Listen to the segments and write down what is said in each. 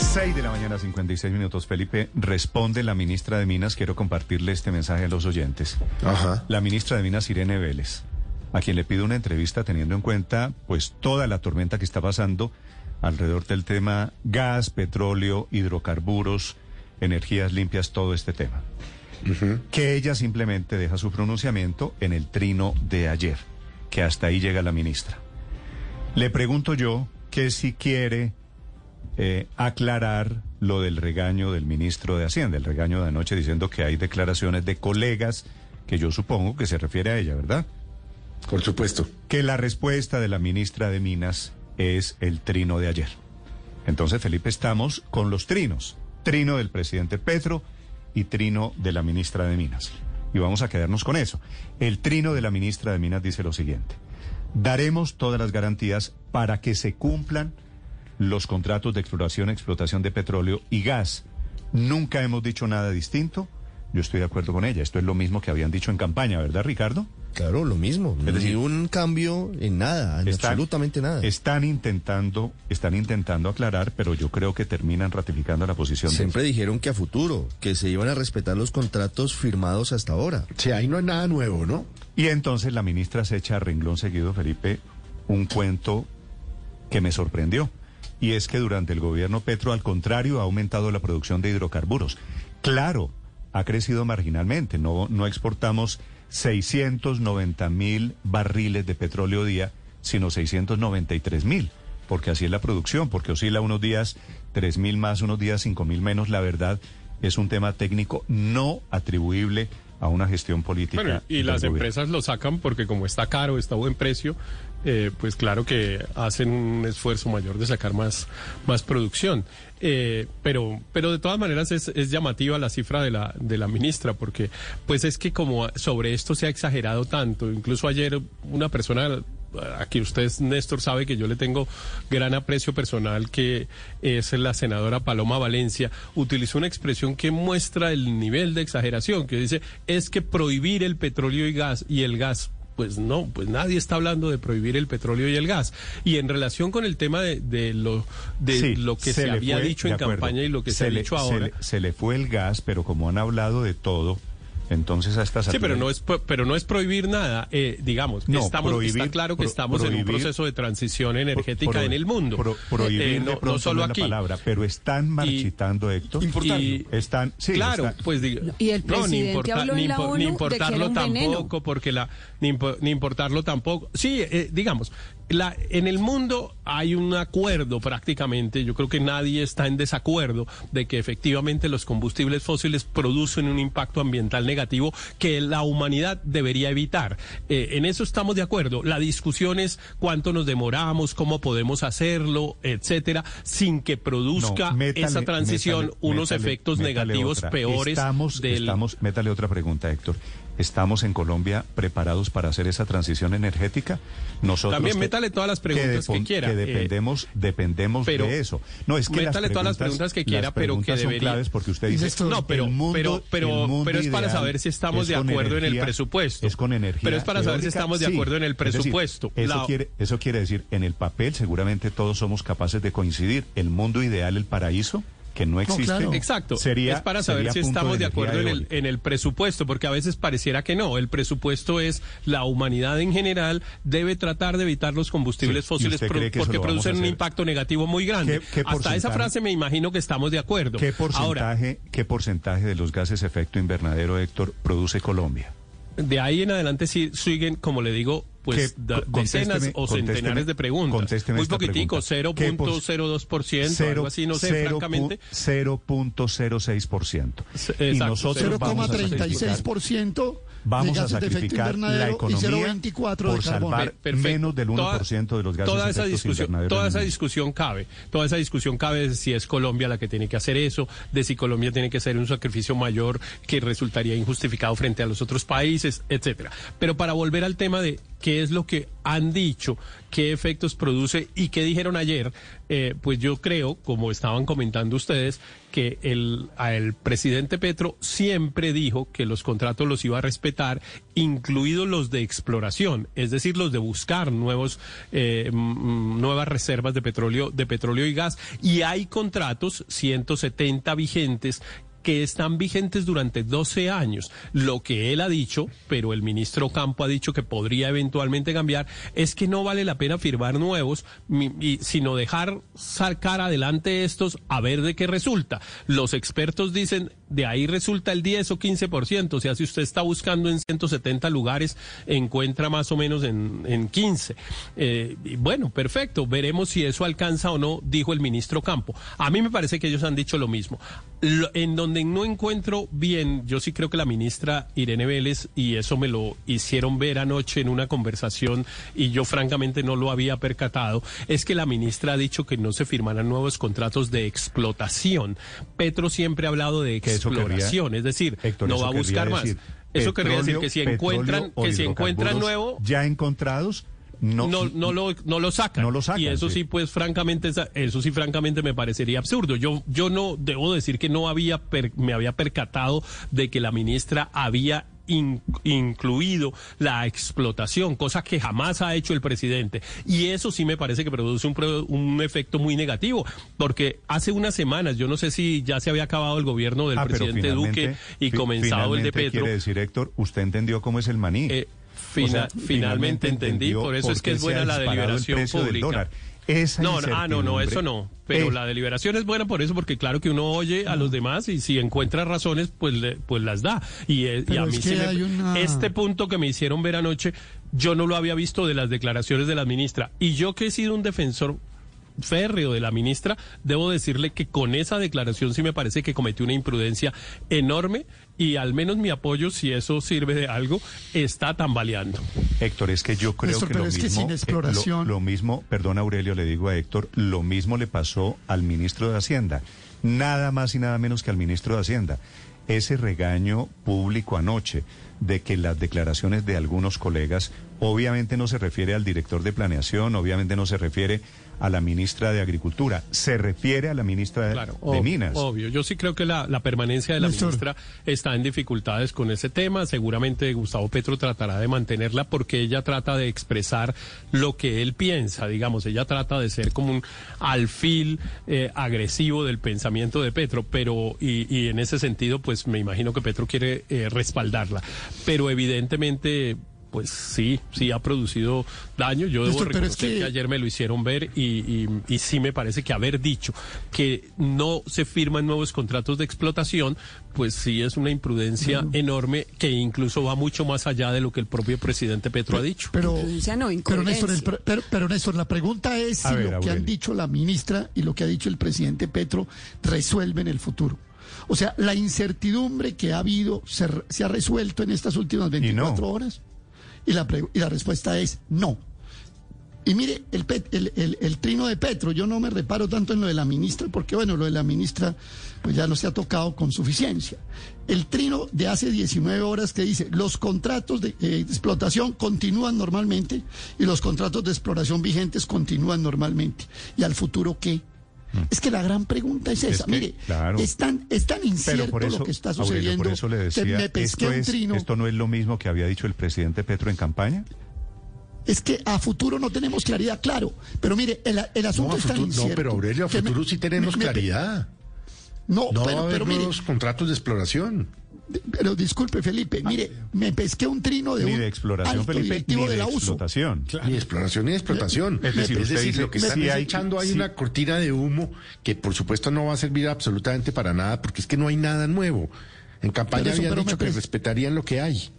6 de la mañana, 56 minutos. Felipe, responde la ministra de Minas. Quiero compartirle este mensaje a los oyentes. Ajá. La ministra de Minas, Irene Vélez, a quien le pido una entrevista teniendo en cuenta pues toda la tormenta que está pasando alrededor del tema gas, petróleo, hidrocarburos, energías limpias, todo este tema. Que ella simplemente deja su pronunciamiento en el trino de ayer, que hasta ahí llega la ministra. Le pregunto yo que si quiere eh, aclarar lo del regaño del ministro de Hacienda, el regaño de anoche diciendo que hay declaraciones de colegas que yo supongo que se refiere a ella, ¿verdad? Por supuesto. Que la respuesta de la ministra de Minas es el trino de ayer. Entonces, Felipe, estamos con los trinos. Trino del presidente Petro y trino de la ministra de Minas. Y vamos a quedarnos con eso. El trino de la ministra de Minas dice lo siguiente. Daremos todas las garantías para que se cumplan los contratos de exploración y explotación de petróleo y gas. Nunca hemos dicho nada distinto. Yo estoy de acuerdo con ella. Esto es lo mismo que habían dicho en campaña, ¿verdad, Ricardo? Claro, lo mismo. Es decir, Ni un cambio en nada, en Están- absolutamente nada. Están intentando, están intentando aclarar, pero yo creo que terminan ratificando la posición Siempre dijeron que a futuro, que se iban a respetar los contratos firmados hasta ahora. Sí, ahí no hay nada nuevo, ¿no? Y entonces la ministra se echa a renglón seguido, Felipe, un cuento que me sorprendió. Y es que durante el gobierno Petro, al contrario, ha aumentado la producción de hidrocarburos. Claro, ha crecido marginalmente. No, no exportamos 690 mil barriles de petróleo día, sino 693 mil. Porque así es la producción, porque oscila unos días 3 mil más, unos días 5 mil menos. La verdad es un tema técnico no atribuible a una gestión política. Bueno, y las gobierno. empresas lo sacan porque como está caro, está a buen precio, eh, pues claro que hacen un esfuerzo mayor de sacar más, más producción. Eh, pero, pero de todas maneras es, es llamativa la cifra de la, de la ministra, porque pues es que como sobre esto se ha exagerado tanto, incluso ayer una persona aquí usted, Néstor, sabe que yo le tengo gran aprecio personal, que es la senadora Paloma Valencia, utilizó una expresión que muestra el nivel de exageración, que dice, es que prohibir el petróleo y gas y el gas pues no, pues nadie está hablando de prohibir el petróleo y el gas. Y en relación con el tema de, de lo de Sí, lo que se, había fue- dicho en acuerdo. campaña y lo que se, ha le- dicho se ahora. le- Se le, fue el gas, pero como han hablado de todo, entonces a estas Sí, pero alturas- no es pro- pero no es prohibir nada, eh, digamos. No, estamos, prohibir- está claro que pro- estamos en un proceso de transición energética pro- en el mundo. pro- prohibir Eh, de no, no solo la aquí. palabra, pero están marchitando, Héctor. Importando. Y- Están, sí, claro, están- pues diga- Y el no, ni, presidente habló en ni, la ONU ni de que importarlo era un veneno. tampoco, porque la ni, impo- ni importarlo tampoco. Sí, eh, digamos, la, en el mundo hay un acuerdo prácticamente. Yo creo que nadie está en desacuerdo de que efectivamente los combustibles fósiles producen un impacto ambiental negativo que la humanidad debería evitar. Eh, en eso estamos de acuerdo. La discusión es cuánto nos demoramos, cómo podemos hacerlo, etcétera, sin que produzca No, métale- esa transición métale- unos métale- efectos negativos otra. peores Estamos, del estamos, métale otra pregunta, Héctor. ¿Estamos en Colombia preparados para hacer esa transición energética? Nosotros También que- métale todas las preguntas que depon- quiera, Que eh, dependemos, dependemos pero de eso. No, es que las métale todas las preguntas que quiera, las pero que son debería- claves porque usted dice No, pero, el mundo- pero, pero, el mundo pero es para saber si estamos es de acuerdo en el energía- presupuesto. Es con energía. Pero es para saber si estamos de sí. acuerdo en el Es decir, presupuesto. eso, La- quiere, eso quiere decir, en el papel seguramente todos somos capaces de coincidir. El mundo ideal, el paraíso, que no existe. claro. Exacto. Sería, es para saber si estamos de acuerdo en el, en el presupuesto, porque a veces pareciera que no. El presupuesto es la humanidad en general debe tratar de evitar los combustibles Sí, ¿y fósiles pro- porque producen un impacto negativo muy grande. ¿Qué- qué Hasta esa frase me imagino que estamos de acuerdo. ¿Qué Ahora, porcentaje, ¿Qué porcentaje de los gases efecto invernadero, Héctor, produce Colombia? de ahí en adelante sí siguen, como le digo, pues da- decenas o centenares de preguntas. Muy poquitico, pregunta. ¿Qué por- 0.02%, algo así, no sé, francamente. pu- 0.06%. Sí, Y nosotros vamos a sacrificar, 0,36% vamos de a sacrificar la economía 0,24 de por salvar perfecto. menos del 1% de los gases toda de esa discusión toda esa discusión cabe. Toda esa discusión cabe de si es Colombia la que tiene que hacer eso de si Colombia tiene que hacer un sacrificio mayor que resultaría injustificado frente a los otros países etcétera. Pero para volver al tema de qué es lo que han dicho, qué efectos produce y qué dijeron ayer, eh, pues yo creo, como estaban comentando ustedes, que el, el presidente Petro siempre dijo que los contratos los iba a respetar, incluidos los de exploración, es decir, los de buscar nuevos, eh, nuevas reservas de petróleo, de petróleo y gas. Y hay contratos, 170 vigentes, que están vigentes durante 12 años. Lo que él ha dicho, pero el ministro Campo ha dicho que podría eventualmente cambiar, es que no vale la pena firmar nuevos, sino dejar sacar adelante estos a ver de qué resulta. Los expertos dicen, de ahí resulta el 10 o 15%, o sea, si usted está buscando en 170 lugares, encuentra más o menos en, en 15. Eh, bueno, perfecto, veremos si eso alcanza o no, dijo el ministro Campo. A mí me parece que ellos han dicho lo mismo. Lo- en donde no encuentro bien, yo sí creo que la ministra Irene Vélez, y eso me lo hicieron ver anoche en una conversación, y yo francamente no lo había percatado, es que la ministra ha dicho que no se firmarán nuevos contratos de explotación. Petro siempre ha hablado de Que exploración, es decir, Héctor, no va a buscar más. decir, Eso querría decir que si encuentran, que si encuentran nuevo, ya encontrados, no, no, no lo, no lo sacan. No lo sacan, Y eso sí, sí. pues francamente, eso sí, francamente me parecería absurdo. Yo, yo no debo decir que no había, per- me había percatado de que la ministra había in- incluido la explotación, cosa que jamás ha hecho el presidente. Y eso sí me parece que produce un, efecto muy negativo, porque hace unas semanas, yo no sé si ya se había acabado el gobierno del Ah, presidente Duque y comenzado el de Petro. Quiere decir, Héctor, usted entendió cómo es el maní. Eh, O fina- sea, finalmente entendí, entendió por eso es que es buena la deliberación pública. Esa No, no, ah, no, no, eso no. Pero Eh, la deliberación es buena por eso, porque claro que uno oye a los demás y si encuentra razones, pues, le- pues las da. Y, eh, y a es mí que sí me- una- este punto que me hicieron ver anoche, yo no lo había visto de las declaraciones de la ministra. Y yo que he sido un defensor férreo de la ministra, debo decirle que con esa declaración sí me parece que cometió una imprudencia enorme y al menos mi apoyo, si eso sirve de algo, está tambaleando. Héctor, es que yo creo Néstor, que lo es que mismo, sin eh, exploración- lo, lo mismo, perdón Aurelio, le digo a Héctor, lo mismo le pasó al ministro de Hacienda, nada más y nada menos que al ministro de Hacienda. Ese regaño público anoche de que las declaraciones de algunos colegas obviamente no se refiere al director de planeación, obviamente no se refiere a la ministra de Agricultura, se refiere a la ministra de, Claro, de ob- Minas. Obvio, yo sí creo que la, la permanencia de la Néstor. ministra está en dificultades con ese tema. Seguramente Gustavo Petro tratará de mantenerla porque ella trata de expresar lo que él piensa, digamos, ella trata de ser como un alfil eh, agresivo del pensamiento de Petro, pero y, y en ese sentido, pues me imagino que Petro quiere eh, respaldarla, pero evidentemente pues sí, sí ha producido daño. Yo debo Néstor, es reconocer que... que- ayer me lo hicieron ver y, y, y sí me parece que haber dicho que no se firman nuevos contratos de explotación, pues sí es una imprudencia enorme que incluso va mucho más allá de lo que el propio presidente Petro ha dicho. Pero, no, pero, Néstor, el pero, pero, Néstor, la pregunta es si ver, lo que han dicho la ministra y lo que ha dicho el presidente Petro resuelve en el futuro. O sea, la incertidumbre que ha habido se, se ha resuelto en estas últimas 24 horas. Y la, y la respuesta es no. Y mire, el- el trino de Petro, yo no me reparo tanto en lo de la ministra, porque bueno, lo de la ministra pues ya no se ha tocado con suficiencia. El trino de hace 19 horas que dice, los contratos de, eh, de explotación continúan normalmente y los contratos de exploración vigentes continúan normalmente. ¿Y al futuro qué? Es que la gran pregunta es esa. que, Mire, claro. es, tan, es tan incierto por eso, lo que está Aurelio, sucediendo por eso le que decía, me pesqué esto, un trino. esto no es lo mismo que había dicho el presidente Petro en campaña. Es que a futuro no tenemos claridad, claro. Pero mire, el, el asunto No, a es tan futuro- no, incierto. pero Aurelio, a que me- futuro sí tenemos me- me- claridad. No, pero, pero mire, nuevos contratos de exploración. Pero disculpe, Felipe, mire, me pesqué un trino de Ni un de exploración, alto Felipe, directivo ni de de la USO. explotación. Ni exploración ni explotación. Es decir, dice lo que están sí echando hay sí. una cortina de humo que por supuesto no va a servir absolutamente para nada porque es que no hay nada nuevo. En campaña Pero eso, habían pero dicho que respetarían lo que hay.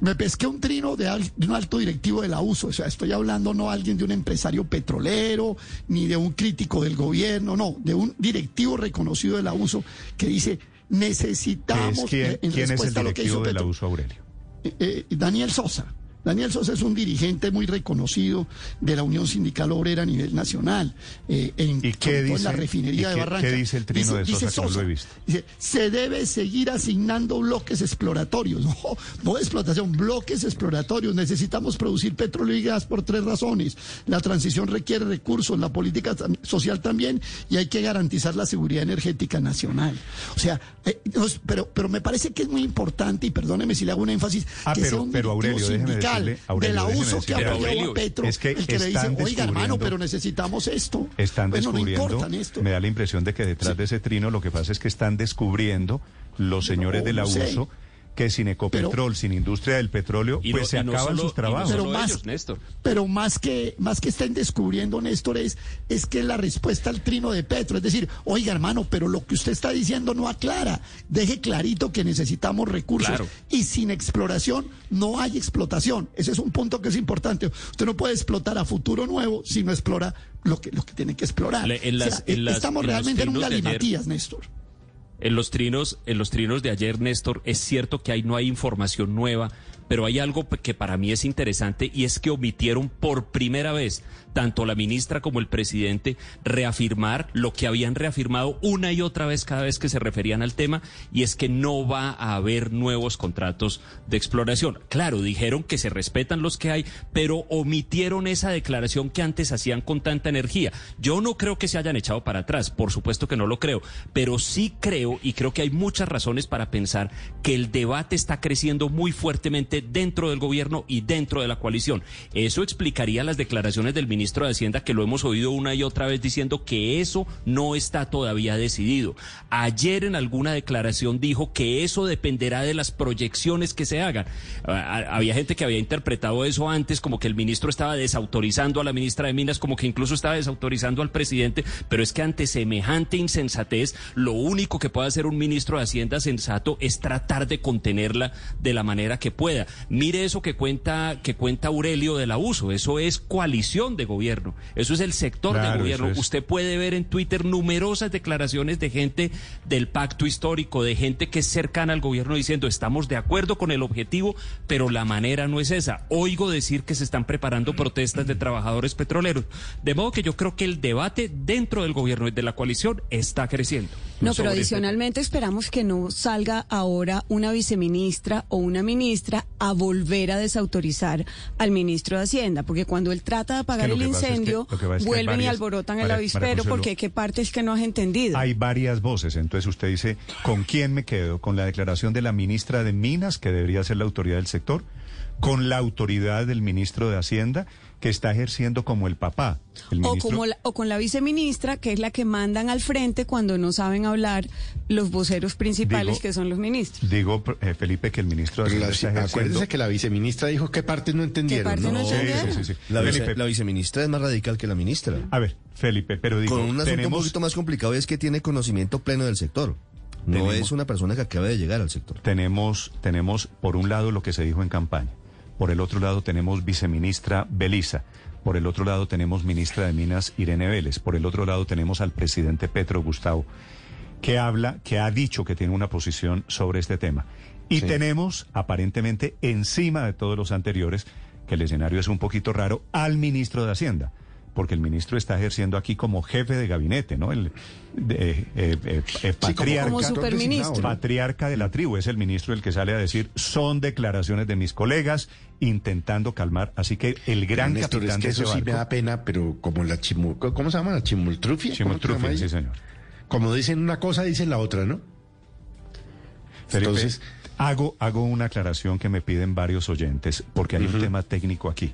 Me pesqué un trino de, al- de un alto directivo de la USO. O sea, estoy hablando no alguien de un empresario petrolero, ni de un crítico del gobierno, no, de un directivo reconocido de la USO que dice, ¿Qué necesitamos, es quién, en quién es el respuesta a lo que hizo directivo de la Petro, uso Aurelio? eh, eh, Daniel Sosa, Daniel Sosa es un dirigente muy reconocido de la Unión Sindical Obrera a nivel nacional. Eh, en, ¿Y qué dice, en la refinería de Barranca. ¿Qué dice el trino de Sosa, que no lo he visto? Dice, se debe seguir asignando bloques exploratorios. No, no explotación, bloques exploratorios. Necesitamos producir petróleo y gas por tres razones. La transición requiere recursos, la política social también, y hay que garantizar la seguridad energética nacional. O sea, eh, pero, pero me parece que es muy importante, y perdóneme si le hago un énfasis, ah, que pero, sea un pero Aurelio, sindical Aurelio, de la uso que ha apoyado a Petro, es que el que le dice, oiga hermano, pero necesitamos esto. Están bueno, descubriendo, no esto. me da la impresión de que detrás de ese trino lo que pasa es que están descubriendo los señores no, de la no uso que sin Ecopetrol, pero, sin industria del petróleo, pues no, se acaban solo, sus trabajos. Pero más, ellos, Néstor. pero más que más que estén descubriendo, Néstor, es, es que la respuesta al trino de Petro, es decir, oiga hermano, pero lo que usted está diciendo no aclara, deje clarito que necesitamos recursos claro. y sin exploración no hay explotación. Ese es un punto que es importante. Usted no puede explotar a futuro nuevo si no explora lo que, lo que tiene que explorar. En las, o sea, en las, estamos en realmente en un galimatías, Néstor. En los trinos, en los trinos de ayer, Néstor, es cierto que no hay información nueva, pero hay algo que para mí es interesante y es que omitieron por primera vez tanto la ministra como el presidente reafirmar lo que habían reafirmado una y otra vez cada vez que se referían al tema y es que no va a haber nuevos contratos de exploración. Claro, dijeron que se respetan los que hay, pero omitieron esa declaración que antes hacían con tanta energía. Yo no creo que se hayan echado para atrás, por supuesto que no lo creo, pero sí creo y creo que hay muchas razones para pensar que el debate está creciendo muy fuertemente dentro del gobierno y dentro de la coalición. Eso explicaría las declaraciones del ministro ministro de Hacienda que lo hemos oído una y otra vez diciendo que eso no está todavía decidido. Ayer en alguna declaración dijo que eso dependerá de las proyecciones que se hagan. Había gente que había interpretado eso antes como que el ministro estaba desautorizando a la ministra de Minas, como que incluso estaba desautorizando al presidente, pero es que ante semejante insensatez, lo único que puede hacer un ministro de Hacienda sensato es tratar de contenerla de la manera que pueda. Mire eso que cuenta que cuenta Aurelio del abuso, eso es coalición de gobierno. Eso es el sector Claro, de gobierno. es. Usted puede ver en Twitter numerosas declaraciones de gente del pacto histórico, de gente que es cercana al gobierno diciendo estamos de acuerdo con el objetivo, pero la manera no es esa. Oigo decir que se están preparando protestas de trabajadores petroleros. De modo que yo creo que el debate dentro del gobierno y de la coalición está creciendo. No, pero este adicionalmente esperamos que no salga ahora una viceministra o una ministra a volver a desautorizar al ministro de Hacienda, porque cuando él trata de apagar el que es que- incendio, que es que hay vuelven y alborotan el avispero, porque qué parte es que no has entendido. Hay varias voces, entonces usted dice, ¿con quién me quedo? ¿Con la declaración de la ministra de Minas, que debería ser la autoridad del sector? ¿Con la autoridad del ministro de Hacienda, que está ejerciendo como el papá? El O, como la- o con la viceministra, que es la que mandan al frente cuando no saben hablar los voceros principales, Digo- que son los ministros. Digo, eh, Felipe, que el ministro de la- está ejerciendo... acuérdese que la viceministra dijo qué partes no entendieron. parte no Sí, entendieron? sí, sí, sí. La, vice- la viceministra es más radical que la ministra. A ver, Felipe, pero digo, Con un asunto un tenemos... poquito más complicado es que tiene conocimiento pleno del sector. No Tenemos- es una persona que acaba de llegar al sector. tenemos, tenemos por un lado lo que se dijo en campaña, por el otro lado tenemos viceministra Belisa, por el otro lado tenemos ministra de Minas Irene Vélez, por el otro lado tenemos al presidente Petro Gustavo, que habla, que ha dicho que tiene una posición sobre este tema. Y Sí. tenemos, aparentemente, encima de todos los anteriores, que el escenario es un poquito raro, al ministro de Hacienda. Porque el ministro está ejerciendo aquí como jefe de gabinete, ¿no? El de- eh, eh, eh, eh, como- patriarca. Como superministro. Patriarca de la tribu, es el ministro el que sale a decir, son declaraciones de mis colegas intentando calmar. Así que el gran Néstor, es capitán que de ese eso sí me da pena, pero como la chimu... ¿Cómo se llama? ¿La chimultrufia? ¿Cómo se Chimoltrufia, llama sí, señor. Como dicen una cosa, dicen la otra, ¿no? Felipe, Entonces- hago, hago una aclaración que me piden varios oyentes, porque hay un tema técnico aquí.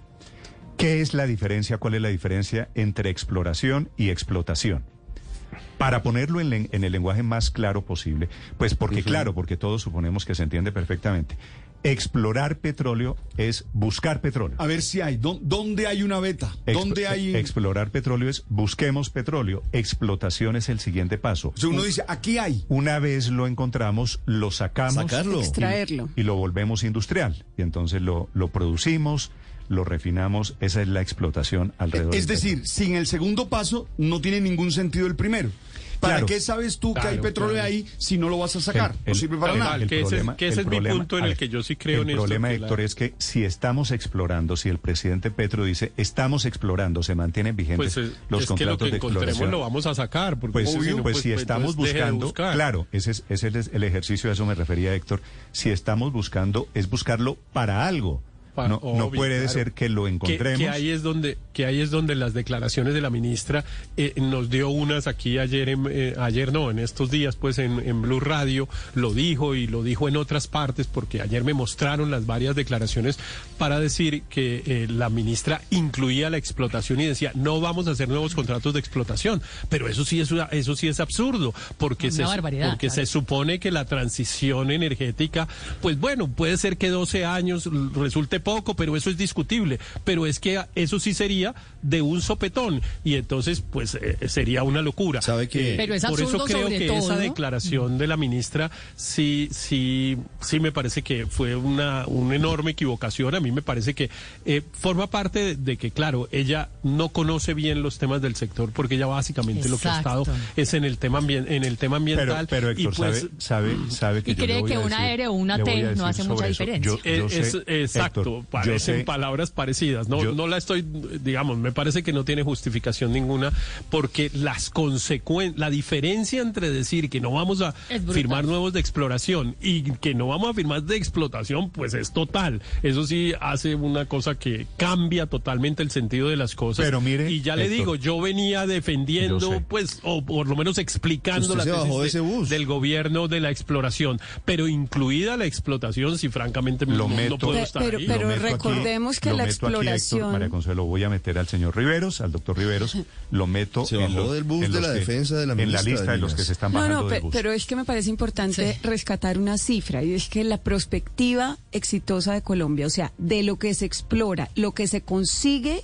¿Qué es la diferencia? ¿Cuál es la diferencia entre exploración y explotación? Para ponerlo en, en el lenguaje más claro posible, pues porque claro, porque todos suponemos que se entiende perfectamente. Explorar petróleo es buscar petróleo. A ver si hay. ¿Dó- ¿Dónde hay una beta? ¿Dónde hay...? Explorar petróleo es busquemos petróleo. Explotación es el siguiente paso. O sea, uno dice, aquí hay. Una vez lo encontramos, lo sacamos Sacarlo. Extraerlo. y lo volvemos industrial. Y entonces lo, lo producimos, lo refinamos. Esa es la explotación alrededor. Es del decir, sin el segundo paso no tiene ningún sentido el primero. ¿Para Claro. qué sabes tú que hay petróleo claro. ahí si no lo vas a sacar? El- no sirve para el- nada. el que ese es- problema- que ese el es mi punto en el que yo sí creo en El problema, la- Héctor, es que si estamos explorando, si el presidente Petro dice estamos explorando, se mantienen vigentes Pues es, los es que lo contratos que de encontremos exploración. lo vamos a sacar. Porque Pues, si no, pues si pues, estamos buscando, claro, ese es, ese es el ejercicio, a eso me refería Héctor. Si estamos buscando, es buscarlo para algo. No, no puede claro. ser que lo encontremos. que ahí es donde que ahí es donde las declaraciones de la ministra eh, nos dio unas aquí ayer en, eh, ayer no en estos días pues en, en Blue Radio lo dijo y lo dijo en otras partes porque ayer me mostraron las varias declaraciones para decir que eh, la ministra incluía la explotación y decía no vamos a hacer nuevos contratos de explotación pero eso sí es una- eso sí es absurdo porque Una se barbaridad, porque claro. se supone que la transición energética, pues bueno, puede ser que 12 años resulte poco, pero eso es discutible. Pero es que eso sí sería de un sopetón y entonces, pues eh, sería una locura. ¿Sabe qué? Pero es Por eso creo que todo. esa declaración de la ministra sí, sí, sí me parece que fue una, una enorme equivocación. A mí me parece que eh, forma parte de, de que, claro, ella no conoce bien los temas del sector porque ella básicamente lo que ha estado es en el tema en el tema pero, ambiental. pero y Héctor, pues, sabe, sabe, sabe que Y yo le cree voy que a una R o una T no hace mucha diferencia. Yo- Eh, yo es, sé, exacto, Héctor, parecen palabras parecidas. No, yo- no la estoy, digamos, me parece que no tiene justificación ninguna, porque las consecuencias, la diferencia entre decir que no vamos a firmar nuevos de exploración y que no vamos a firmar de explotación, pues es total. Eso sí hace una cosa que cambia totalmente el sentido de las cosas. Pero mire, y ya le Héctor, digo, yo venía defendiendo, yo pues, o por lo menos explicando la tesis bajó de de- ese bus. del gobierno de la exploración, pero incluida la explotación, si francamente Lo no, meto- puedo estar pero- ahí. pero Aquí- recordemos que la meto aquí, Héctor, exploración- María Consuelo, voy a meter al señor Riveros, al doctor Riveros, lo meto Se en bajó los- del bus en de la que- defensa de la en la lista de de los que se están bajando no, del pe- bus. pero es que me parece importante Sí. rescatar una cifra y es que la prospectiva exitosa de Colombia, o sea, de lo que se explora, lo que se consigue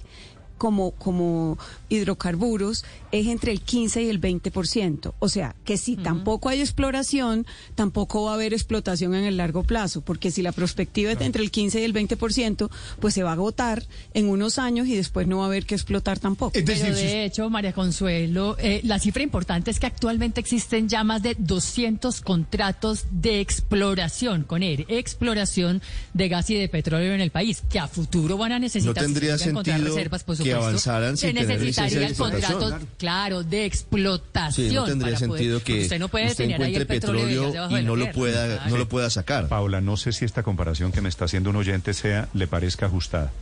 como, como hidrocarburos es entre el 15 y el 20%. O sea, que si tampoco hay exploración, tampoco va a haber explotación en el largo plazo, porque si la prospectiva es entre el 15 y el 20%, pues se va a agotar en unos años y después no va a haber que explotar tampoco. Pero de hecho, María Consuelo, eh, la cifra importante es que actualmente existen ya más de 200 contratos de exploración, con él, exploración de gas y de petróleo en el país, que a futuro van a necesitar No tendría sentido reservas, por que avanzaran sin se tener licencia de necesitarían explotación. contratos, claro, de explotación. Sí, no tendría poder- sentido que usted no puede usted tener ahí el encuentre petróleo, y petróleo no lo pueda, Claro. no lo pueda sacar. Paula, no sé si esta comparación que me está haciendo un oyente sea, le parezca ajustada,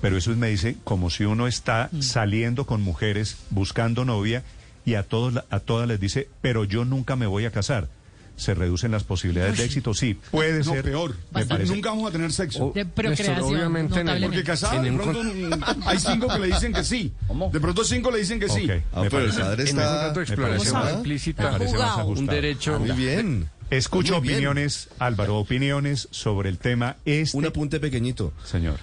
pero eso me dice como si uno está Mm. saliendo con mujeres, buscando novia, y a, todos, la- a todas les dice, pero yo nunca me voy a casar. ¿Se reducen las posibilidades de éxito? Sí, puede no, ser. peor. Me parece. Nunca vamos a tener sexo. De procreación, obviamente en el- Porque casado, En de un pronto mm, hay cinco que le dicen que sí. De pronto cinco le dicen que sí. Ah, me pero el parece- padre En ese está... contrato de me exploración parece- va me implícita parece más Jugado. un ajustado. derecho. Muy bien. Escucho Muy bien. opiniones, Álvaro, opiniones sobre el tema este. Un apunte pequeñito. Señor.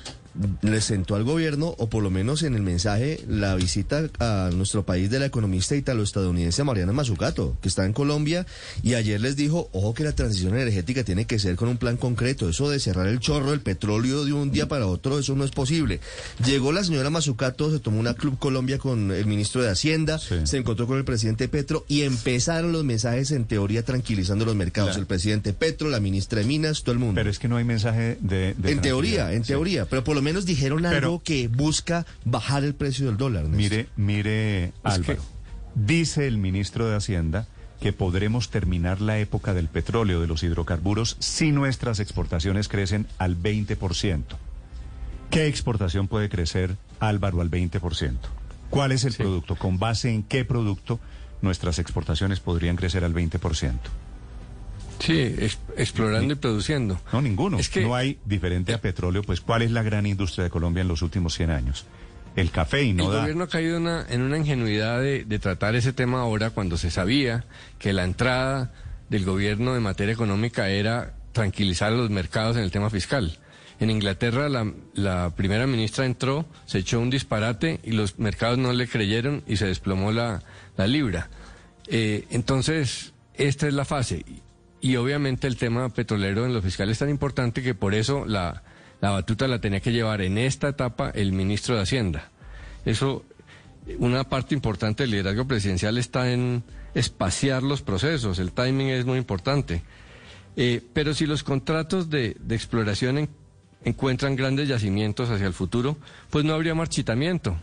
Le sentó al gobierno, o por lo menos en el mensaje, la visita a nuestro país de la economista italo-estadounidense Mariana Mazzucato, que está en Colombia, y ayer les dijo, ojo que la transición energética tiene que ser con un plan concreto, eso de cerrar el chorro del petróleo de un día para otro, eso no es posible. Llegó la señora Mazzucato, se tomó una Club Colombia con el ministro de Hacienda, Sí. se encontró con el presidente Petro, y empezaron los mensajes en teoría tranquilizando los mercados. Claro. El presidente Petro, la ministra de Minas, todo el mundo. Pero es que no hay mensaje de... de En teoría, en Sí. teoría, pero por lo menos dijeron Pero- algo que busca bajar el precio del dólar. Néstor. Mire, mire, Álvaro. Dice el ministro de Hacienda que podremos terminar la época del petróleo, de los hidrocarburos, si nuestras exportaciones crecen al 20%. ¿Qué exportación puede crecer, Álvaro, al 20%? ¿Cuál es el producto? ¿Con base en qué producto nuestras exportaciones podrían crecer al 20%? Sí, ex- explorando y produciendo. No, ninguno. Es que- no hay diferente a petróleo, pues ¿cuál es la gran industria de Colombia en los últimos 100 años? El café y no el da. gobierno ha caído una- en una ingenuidad de, de tratar ese tema ahora cuando se sabía que la entrada del gobierno en materia económica era tranquilizar a los mercados en el tema fiscal. En Inglaterra la, la primera ministra entró, se echó un disparate y los mercados no le creyeron y se desplomó la, la libra. Eh, entonces, esta es la fase. Y, obviamente el tema petrolero en lo fiscal es tan importante que por eso la, la batuta la tenía que llevar en esta etapa el ministro de Hacienda. Eso una parte importante del liderazgo presidencial está en espaciar los procesos, el timing es muy importante. Eh, pero si los contratos de, exploración en- encuentran grandes yacimientos hacia el futuro, pues no habría marchitamiento.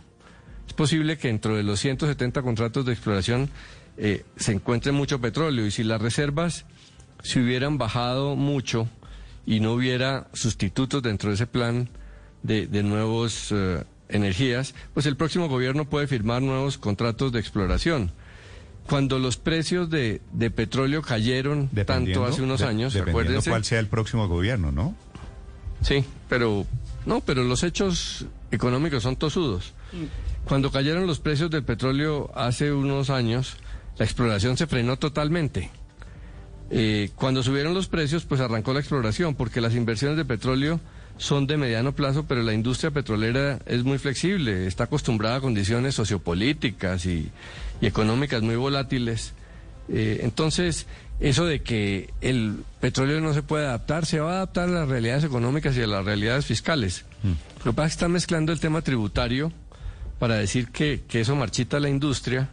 Es posible que dentro de los 170 contratos de exploración eh, se encuentre mucho petróleo y si las reservas se hubieran bajado mucho y no hubiera sustitutos dentro de ese plan de, de nuevos eh, energías, pues el próximo gobierno puede firmar nuevos contratos de exploración. Cuando los precios de, de petróleo cayeron tanto hace unos de- años, Dependiendo acuérdense. cuál sea el próximo gobierno, ¿no? Sí, pero no, pero los hechos económicos son tosudos. Cuando cayeron los precios del petróleo hace unos años, la exploración se frenó totalmente. Eh, cuando subieron los precios, pues arrancó la exploración, porque las inversiones de petróleo son de mediano plazo, pero la industria petrolera es muy flexible, está acostumbrada a condiciones sociopolíticas y, y económicas muy volátiles. Eh, entonces, eso de que el petróleo no se puede adaptar, se va a adaptar a las realidades económicas y a las realidades fiscales. Lo que pasa es que están mezclando el tema tributario para decir que, que eso marchita la industria,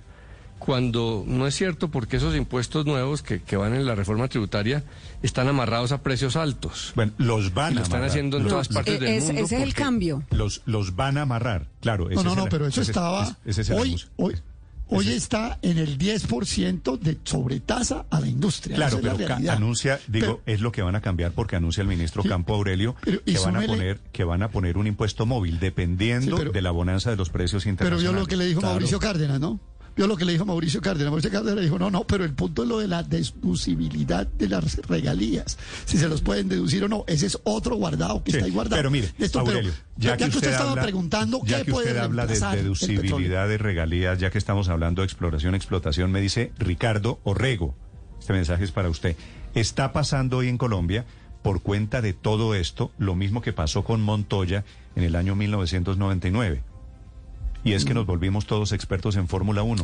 cuando no es cierto porque esos impuestos nuevos que, que van en la reforma tributaria están amarrados a precios altos. Bueno, los van Y lo a están amarrar. haciendo en Los- todas partes del mundo. ese es el cambio. Los, los van a amarrar, claro. ese No, no, es no, pero eso ese estaba. ese- ese es el hoy hoy, hoy Ese- está en el 10% de sobretasa a la industria. Claro, pero anuncia, digo, Pero- es lo que van a cambiar porque anuncia el ministro Sí, Campo Aurelio pero- que van a poner que van a poner un impuesto móvil dependiendo Sí, pero- de la bonanza de los precios Pero internacionales. vio lo que le dijo Claro. Mauricio Cárdenas, ¿no? Vio lo que le dijo Mauricio Cárdenas. Mauricio Cárdenas le dijo, no, no, pero el punto es lo de la deducibilidad de las regalías. Si se los pueden deducir o no. Ese es otro guardado que Sí, está ahí guardado. Pero mire, Esto, Aurelio, pero, ya, que usted, estaba habla, preguntando ya qué que puede usted habla de deducibilidad de regalías, ya que estamos hablando de exploración, explotación, me dice Ricardo Orrego. Este mensaje es para usted. Está pasando hoy en Colombia por cuenta de todo esto lo mismo que pasó con Montoya en el año 1999. Y es que nos volvimos todos expertos en Fórmula 1.